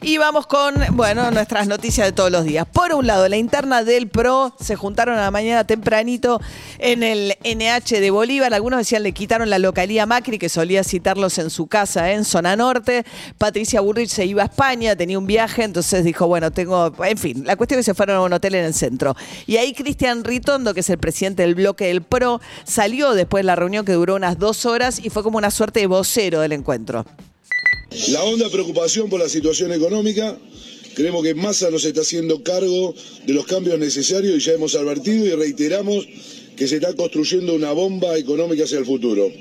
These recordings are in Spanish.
Y vamos con, bueno, nuestras noticias de todos los días. Por un lado, la interna del PRO se juntaron a la mañana tempranito en el NH de Bolívar. Algunos decían le quitaron la localía Macri, que solía citarlos en su casa en zona norte. Patricia Burrich se iba a España, tenía un viaje, entonces dijo, bueno, tengo, en fin, la cuestión es que se fueron a un hotel en el centro. Y ahí Cristian Ritondo, que es el presidente del bloque del PRO, salió después de la reunión que duró unas dos horas y fue como una suerte de vocero del encuentro. La honda preocupación por la situación económica, creemos que Massa nos está haciendo cargo de los cambios necesarios y ya hemos advertido y reiteramos que se está construyendo una bomba económica hacia el futuro.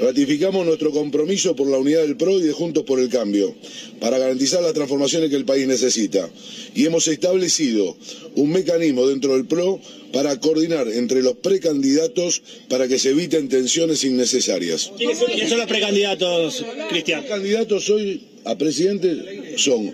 Ratificamos nuestro compromiso por la unidad del PRO y de Juntos por el Cambio, para garantizar las transformaciones que el país necesita. Y hemos establecido un mecanismo dentro del PRO para coordinar entre los precandidatos para que se eviten tensiones innecesarias. ¿Quiénes son los precandidatos, Cristian? Los candidatos hoy a presidente son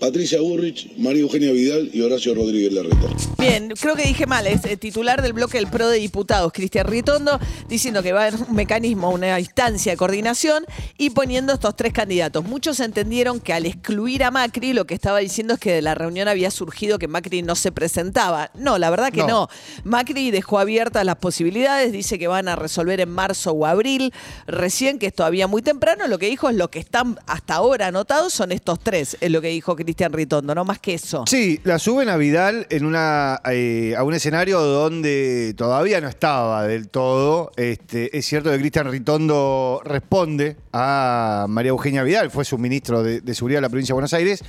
Patricia Burrich, María Eugenia Vidal y Horacio Rodríguez Larreta. Bien, creo que dije mal, es eh, titular del bloque del PRO de Diputados, Cristian Ritondo, diciendo que va a haber un mecanismo, una instancia de coordinación y poniendo estos tres candidatos. Muchos entendieron que al excluir a Macri, lo que estaba diciendo es que de la reunión había surgido que Macri no se presentaba. No, la verdad que no. No. Macri dejó abiertas las posibilidades, dice que van a resolver en marzo o abril, recién que es todavía muy temprano, lo que dijo es lo que están hasta ahora anotados son estos tres, es lo que dijo Cristian Ritondo, no más que eso. Sí, la suben a Vidal en una, eh, a un escenario donde todavía no estaba del todo. Este, es cierto que Cristian Ritondo responde a María Eugenia Vidal, fue su ministro de, de Seguridad de la provincia de Buenos Aires.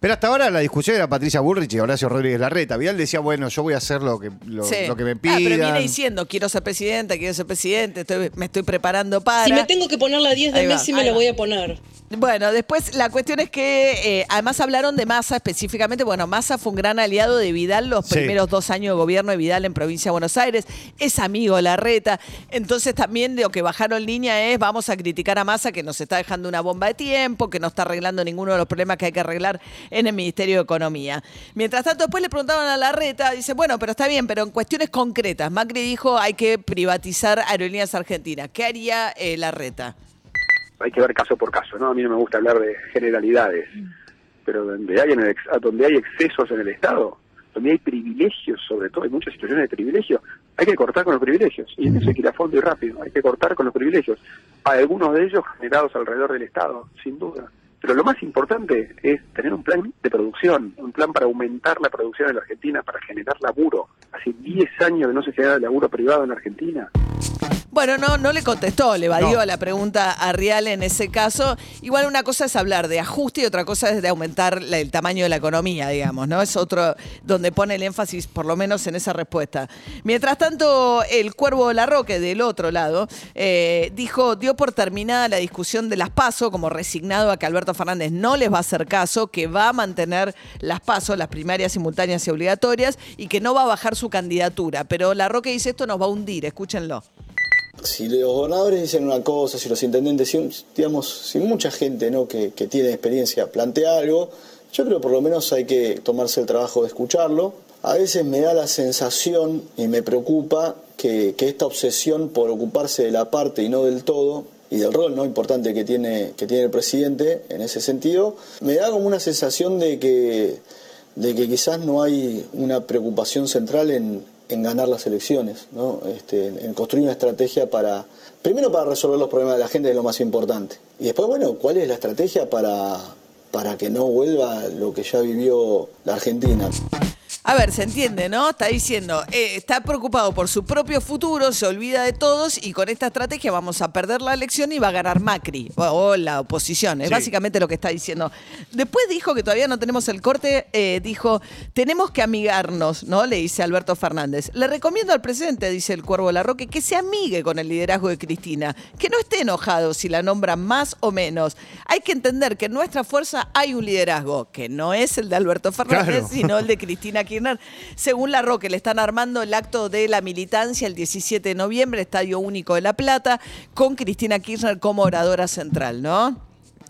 Pero hasta ahora la discusión era Patricia Burrich y Horacio Rodríguez Larreta. Vidal decía, bueno, yo voy a hacer lo que, lo, Sí. lo que me Ah, pidan. pero viene diciendo, quiero ser presidenta, quiero ser presidente, estoy- me estoy preparando para. Si me tengo que poner la 10 de Messi, me la voy a poner. Bueno, después la cuestión es que eh, además hablaron de Massa específicamente. Bueno, Massa fue un gran aliado de Vidal los Sí. primeros dos años de gobierno de Vidal en provincia de Buenos Aires. Es amigo de Larreta. Entonces también de lo que bajaron línea es vamos a criticar a Massa que nos está dejando una bomba de tiempo, que no está arreglando ninguno de los problemas que hay que arreglar en el Ministerio de Economía. Mientras tanto, después le preguntaban a Larreta, dice, bueno, pero está bien, pero en cuestiones concretas. Macri dijo hay que privatizar Aerolíneas Argentinas. ¿Qué haría eh, Larreta? hay que ver caso por caso, ¿no? A mí no me gusta hablar de generalidades, pero donde hay, en el ex- donde hay excesos en el Estado, donde hay privilegios, sobre todo, hay muchas situaciones de privilegio, hay que cortar con los privilegios, y en eso hay que ir a fondo y rápido, hay que cortar con los privilegios, hay algunos de ellos generados alrededor del Estado, sin duda. Pero lo más importante es tener un plan de producción, un plan para aumentar la producción en la Argentina, para generar laburo. Hace 10 años que no se genera laburo privado en la Argentina. Bueno, no, no le contestó, le evadió No. a la pregunta a Rial en ese caso. Igual una cosa es hablar de ajuste y otra cosa es de aumentar la- el tamaño de la economía, digamos, ¿no? Es otro donde pone el énfasis, por lo menos en esa respuesta. Mientras tanto, el Cuervo Larroque, del otro lado, eh, dijo, dio por terminada la discusión de las PASO, como resignado a que Alberto Fernández no les va a hacer caso, que va a mantener las PASO, las primarias simultáneas y obligatorias, y que no va a bajar su candidatura. Pero Larroque dice, esto nos va a hundir, escúchenlo. Si los gobernadores dicen una cosa, si los intendentes, si, digamos, si mucha gente ¿no? que, tiene experiencia plantea algo, yo creo por lo menos hay que tomarse el trabajo de escucharlo. A veces me da la sensación y me preocupa que, que esta obsesión por ocuparse de la parte y no del todo, y del rol no importante que tiene, que tiene el presidente en ese sentido, me da como una sensación de que, de que quizás no hay una preocupación central en, en ganar las elecciones, ¿no? este, en construir una estrategia para, primero para resolver los problemas de la gente, es lo más importante. Y después, bueno, ¿cuál es la estrategia para, para que no vuelva lo que ya vivió la Argentina? A ver, se entiende, ¿no? Está diciendo, eh, está preocupado por su propio futuro, se olvida de todos y con esta estrategia vamos a perder la elección y va a ganar Macri o, o la oposición. Es Sí. básicamente lo que está diciendo. Después dijo que todavía no tenemos el corte, eh, dijo, tenemos que amigarnos, ¿no? Le dice Alberto Fernández. Le recomiendo al presidente, dice el Cuervo Larroque, que se amigue con el liderazgo de Cristina, que no esté enojado si la nombran más o menos. Hay que entender que en nuestra fuerza hay un liderazgo, que no es el de Alberto Fernández, Claro. sino el de Cristina Kirchner. Según la Roque, le están armando el acto de la militancia el 17 de noviembre, Estadio Único de La Plata, con Cristina Kirchner como oradora central, ¿no?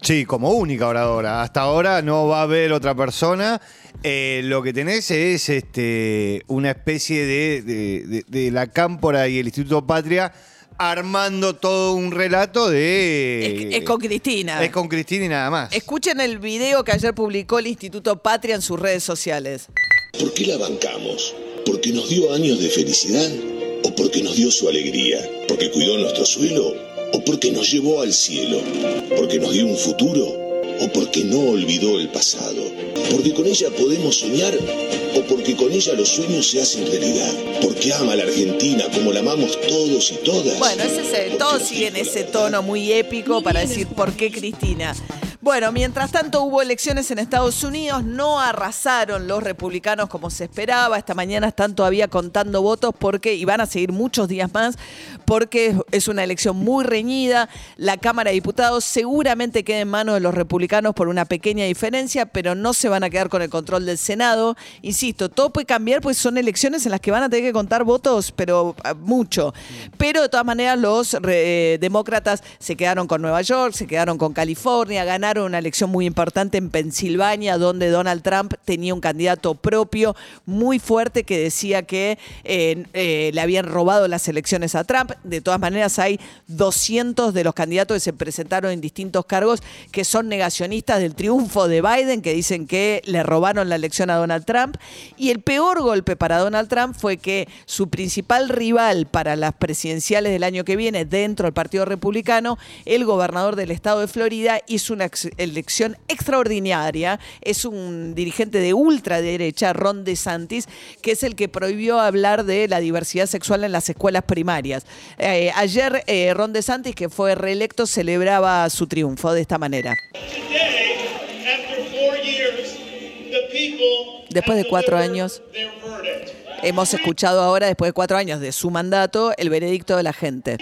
Sí, como única oradora. Hasta ahora no va a haber otra persona. Eh, lo que tenés es este, una especie de- de la Cámpora y el Instituto Patria armando todo un relato de... es, es con Cristina. Es con Cristina y nada más. Escuchen el video que ayer publicó el Instituto Patria en sus redes sociales. ¿Por qué la bancamos? ¿Porque nos dio años de felicidad? ¿O porque nos dio su alegría? ¿Porque cuidó nuestro suelo? ¿O porque nos llevó al cielo? ¿Porque nos dio un futuro? ¿O porque no olvidó el pasado? ¿Porque con ella podemos soñar? ¿O porque con ella los sueños se hacen realidad? ¿Porque ama a la Argentina como la amamos todos y todas? Bueno, ese es el- todos siguen ese tono muy épico para decir por qué Cristina. Bueno, mientras tanto hubo elecciones en Estados Unidos, no arrasaron los republicanos como se esperaba. Esta mañana están todavía contando votos porque, y van a seguir muchos días más, porque es una elección muy reñida. La Cámara de Diputados seguramente queda en manos de los republicanos por una pequeña diferencia, pero no se van a quedar con el control del Senado. Insisto, todo puede cambiar, pues son elecciones en las que van a tener que contar votos, pero ah, mucho. Pero de todas maneras, los eh, demócratas se quedaron con Nueva York, se quedaron con California, ganaron una elección muy importante en Pensilvania, donde Donald Trump tenía un candidato propio muy fuerte que decía que eh, eh, le habían robado las elecciones a Trump. De todas maneras, hay 200 de los candidatos que se presentaron en distintos cargos que son negacionistas del triunfo de Biden, que dicen que le robaron la elección a Donald Trump. Y el peor golpe para Donald Trump fue que su principal rival para las presidenciales del año que viene dentro del Partido Republicano, el gobernador del estado de Florida, hizo una ex- elección extraordinaria. Es un dirigente de ultraderecha, Ron DeSantis, que es el que prohibió hablar de la diversidad sexual en las escuelas primarias. Eh, ayer eh, Ron DeSantis, que fue reelecto, celebraba su triunfo de esta manera. Después de cuatro años, hemos escuchado ahora, después de cuatro años de su mandato, el veredicto de la gente.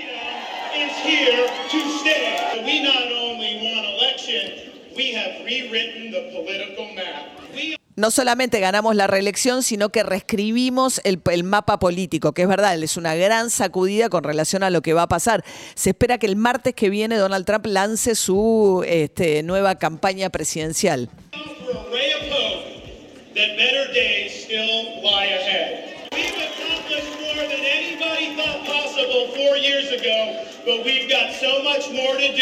No solamente ganamos la reelección, sino que reescribimos el, el mapa político, que es verdad, es una gran sacudida con relación a lo que va a pasar. Se espera que el martes que viene Donald Trump lance su este, nueva campaña presidencial.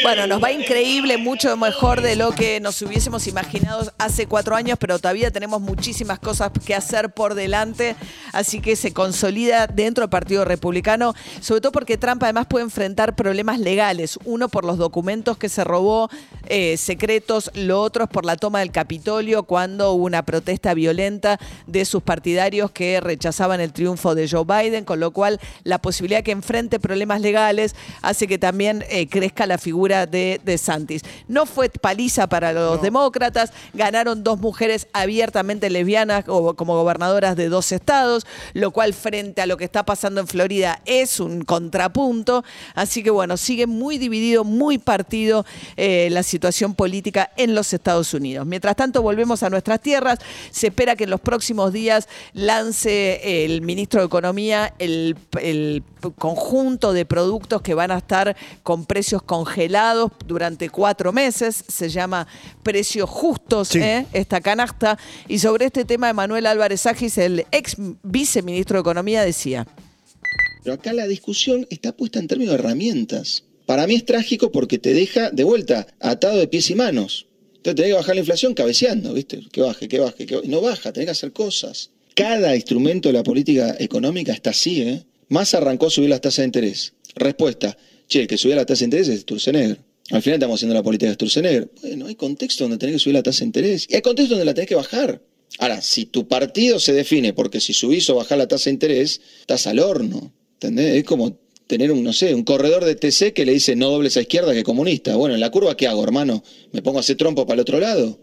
Bueno, nos va increíble, mucho mejor de lo que nos hubiésemos imaginado hace cuatro años, pero todavía tenemos muchísimas cosas que hacer por delante, así que se consolida dentro del Partido Republicano, sobre todo porque Trump además puede enfrentar problemas legales, uno por los documentos que se robó eh, secretos, lo otro es por la toma del Capitolio cuando hubo una protesta violenta de sus partidarios que rechazaban el triunfo de Joe Biden, con lo cual la posibilidad que enfrente problemas legales que también eh, crezca la figura de, de Santis. No fue paliza para los demócratas, ganaron dos mujeres abiertamente lesbianas o- como gobernadoras de dos estados, lo cual frente a lo que está pasando en Florida es un contrapunto. Así que bueno, sigue muy dividido, muy partido eh, la situación política en los Estados Unidos. Mientras tanto, volvemos a nuestras tierras. Se espera que en los próximos días lance el ministro de Economía el, el conjunto de productos que van a estar con precios congelados durante cuatro meses. Se llama precios justos, Sí. ¿eh? esta canasta. Y sobre este tema, Manuel Álvarez Agis, el ex viceministro de Economía, decía. Pero acá la discusión está puesta en términos de herramientas. Para mí es trágico porque te deja de vuelta atado de pies y manos. Entonces tenés que bajar la inflación cabeceando, ¿viste? Que baje, que baje, que baje. No baja, tenés que hacer cosas. Cada instrumento de la política económica está así, ¿eh? Más arrancó a subir las tasas de interés. Respuesta, che, el que subía la tasa de interés es Sturzenegger. Al final estamos haciendo la política de Sturzenegger. Bueno, hay contextos donde tenés que subir la tasa de interés y hay contextos donde la tenés que bajar. Ahora, si tu partido se define porque si subís o bajás la tasa de interés, estás al horno. ¿Entendés? Es como tener un, no sé, un corredor de TC que le dice no dobles a izquierda que comunista. Bueno, en la curva, ¿qué hago, hermano? ¿Me pongo a hacer trompo para el otro lado?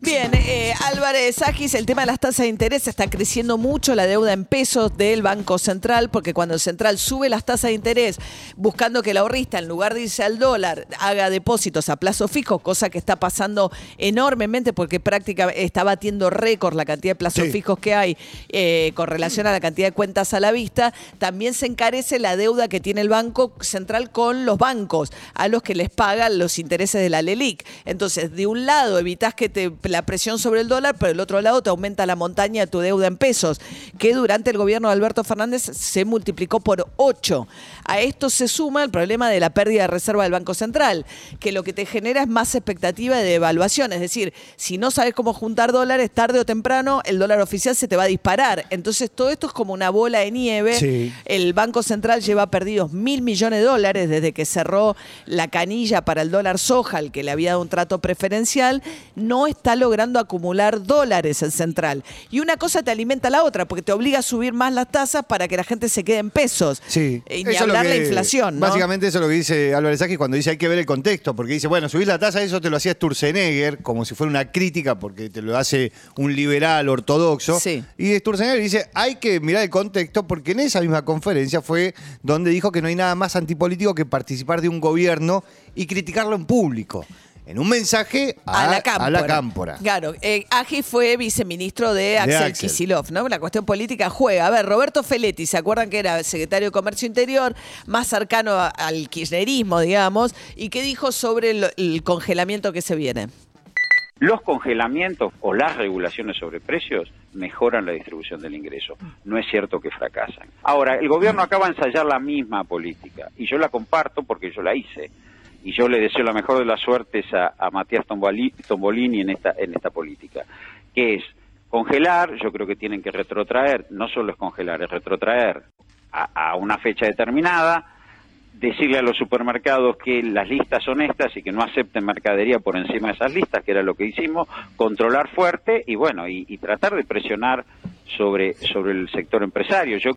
Bien, eh, Álvarez Agis, el tema de las tasas de interés está creciendo mucho la deuda en pesos del Banco Central, porque cuando el Central sube las tasas de interés, buscando que el ahorrista, en lugar de irse al dólar, haga depósitos a plazo fijo, cosa que está pasando enormemente porque prácticamente está batiendo récord la cantidad de plazos Sí. fijos que hay eh, con relación a la cantidad de cuentas a la vista, también se encarece la deuda que tiene el Banco Central con los bancos, a los que les pagan los intereses de la LELIC. Entonces, de un lado evitas que te, la presión sobre el dólar, pero del otro lado te aumenta la montaña de tu deuda en pesos, que durante el gobierno de Alberto Fernández se multiplicó por 8. A esto se suma el problema de la pérdida de reserva del Banco Central, que lo que te genera es más expectativa de devaluación. Es decir, si no sabes cómo juntar dólares, tarde o temprano el dólar oficial se te va a disparar. Entonces, todo esto es como una bola de nieve. Sí. El Banco Central lleva perdidos mil millones de dólares desde que cerró la canilla para el dólar soja, al que le había dado un trato preferencial. No está logrando acumular dólares el central. Y una cosa te alimenta a la otra, porque te obliga a subir más las tasas para que la gente se quede en pesos. Sí. Y ni hablar la que- inflación, ¿no? Básicamente eso es lo que dice Álvarez Sáquez cuando dice hay que ver el contexto, porque dice, bueno, subís la tasa, eso te lo hacía Sturzenegger, como si fuera una crítica, porque te lo hace un liberal ortodoxo. Sí. Y Sturzenegger dice, hay que mirar el contexto, porque en esa misma conferencia fue donde dijo que no hay nada más antipolítico que participar de un gobierno y criticarlo en público. En un mensaje a, a la cámpora. a la cámpora. Claro, eh, Agi fue viceministro de Axel, Axel. Kicillof, ¿no? La cuestión política juega. A ver, Roberto Feletti, ¿se acuerdan que era secretario de Comercio Interior, más cercano a- al kirchnerismo, digamos, y qué dijo sobre el, el congelamiento que se viene? Los congelamientos o las regulaciones sobre precios mejoran la distribución del ingreso. No es cierto que fracasan. Ahora, el gobierno acaba de ensayar la misma política y yo la comparto porque yo la hice. Y yo le deseo la mejor de las suertes a, a Matías Tomboli- Tombolini en esta, en esta política, que es congelar, yo creo que tienen que retrotraer, no solo es congelar, es retrotraer a, a una fecha determinada, decirle a los supermercados que las listas son estas y que no acepten mercadería por encima de esas listas, que era lo que hicimos, controlar fuerte y bueno, y, y tratar de presionar sobre, sobre el sector empresario. Yo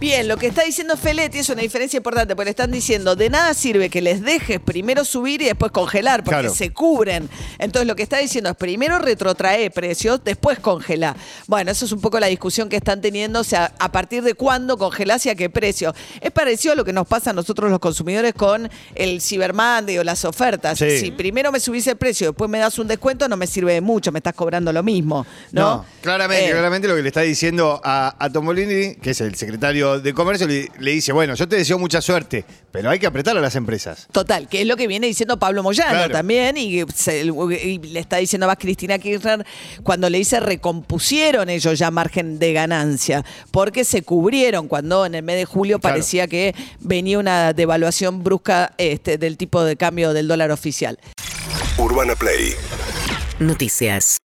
Bien, lo que está diciendo Feletti es una diferencia importante, porque le están diciendo, de nada sirve que les dejes primero subir y después congelar, porque Claro. se cubren. Entonces lo que está diciendo es, primero retrotrae precios, después congela. Bueno, eso es un poco la discusión que están teniendo, o sea, a partir de cuándo congelás y a qué precio. Es parecido a lo que nos pasa a nosotros los consumidores con el Cyber Monday o las ofertas. Sí. Si primero me subís el precio, después me das un descuento, no me sirve de mucho, me estás cobrando lo mismo. No, claramente, Eh, claramente lo que le está diciendo a, a Tombolini, que es el secretario de Comercio, le, le dice, bueno, yo te deseo mucha suerte, pero hay que apretar a las empresas. Total, que es lo que viene diciendo Pablo Moyano Claro. también, y, se- y le está diciendo más Cristina Kirchner cuando le dice recompusieron ellos ya margen de ganancia, porque se cubrieron cuando en el mes de julio Claro. parecía que venía una devaluación brusca este, del tipo de cambio del dólar oficial. Urbana Play Noticias.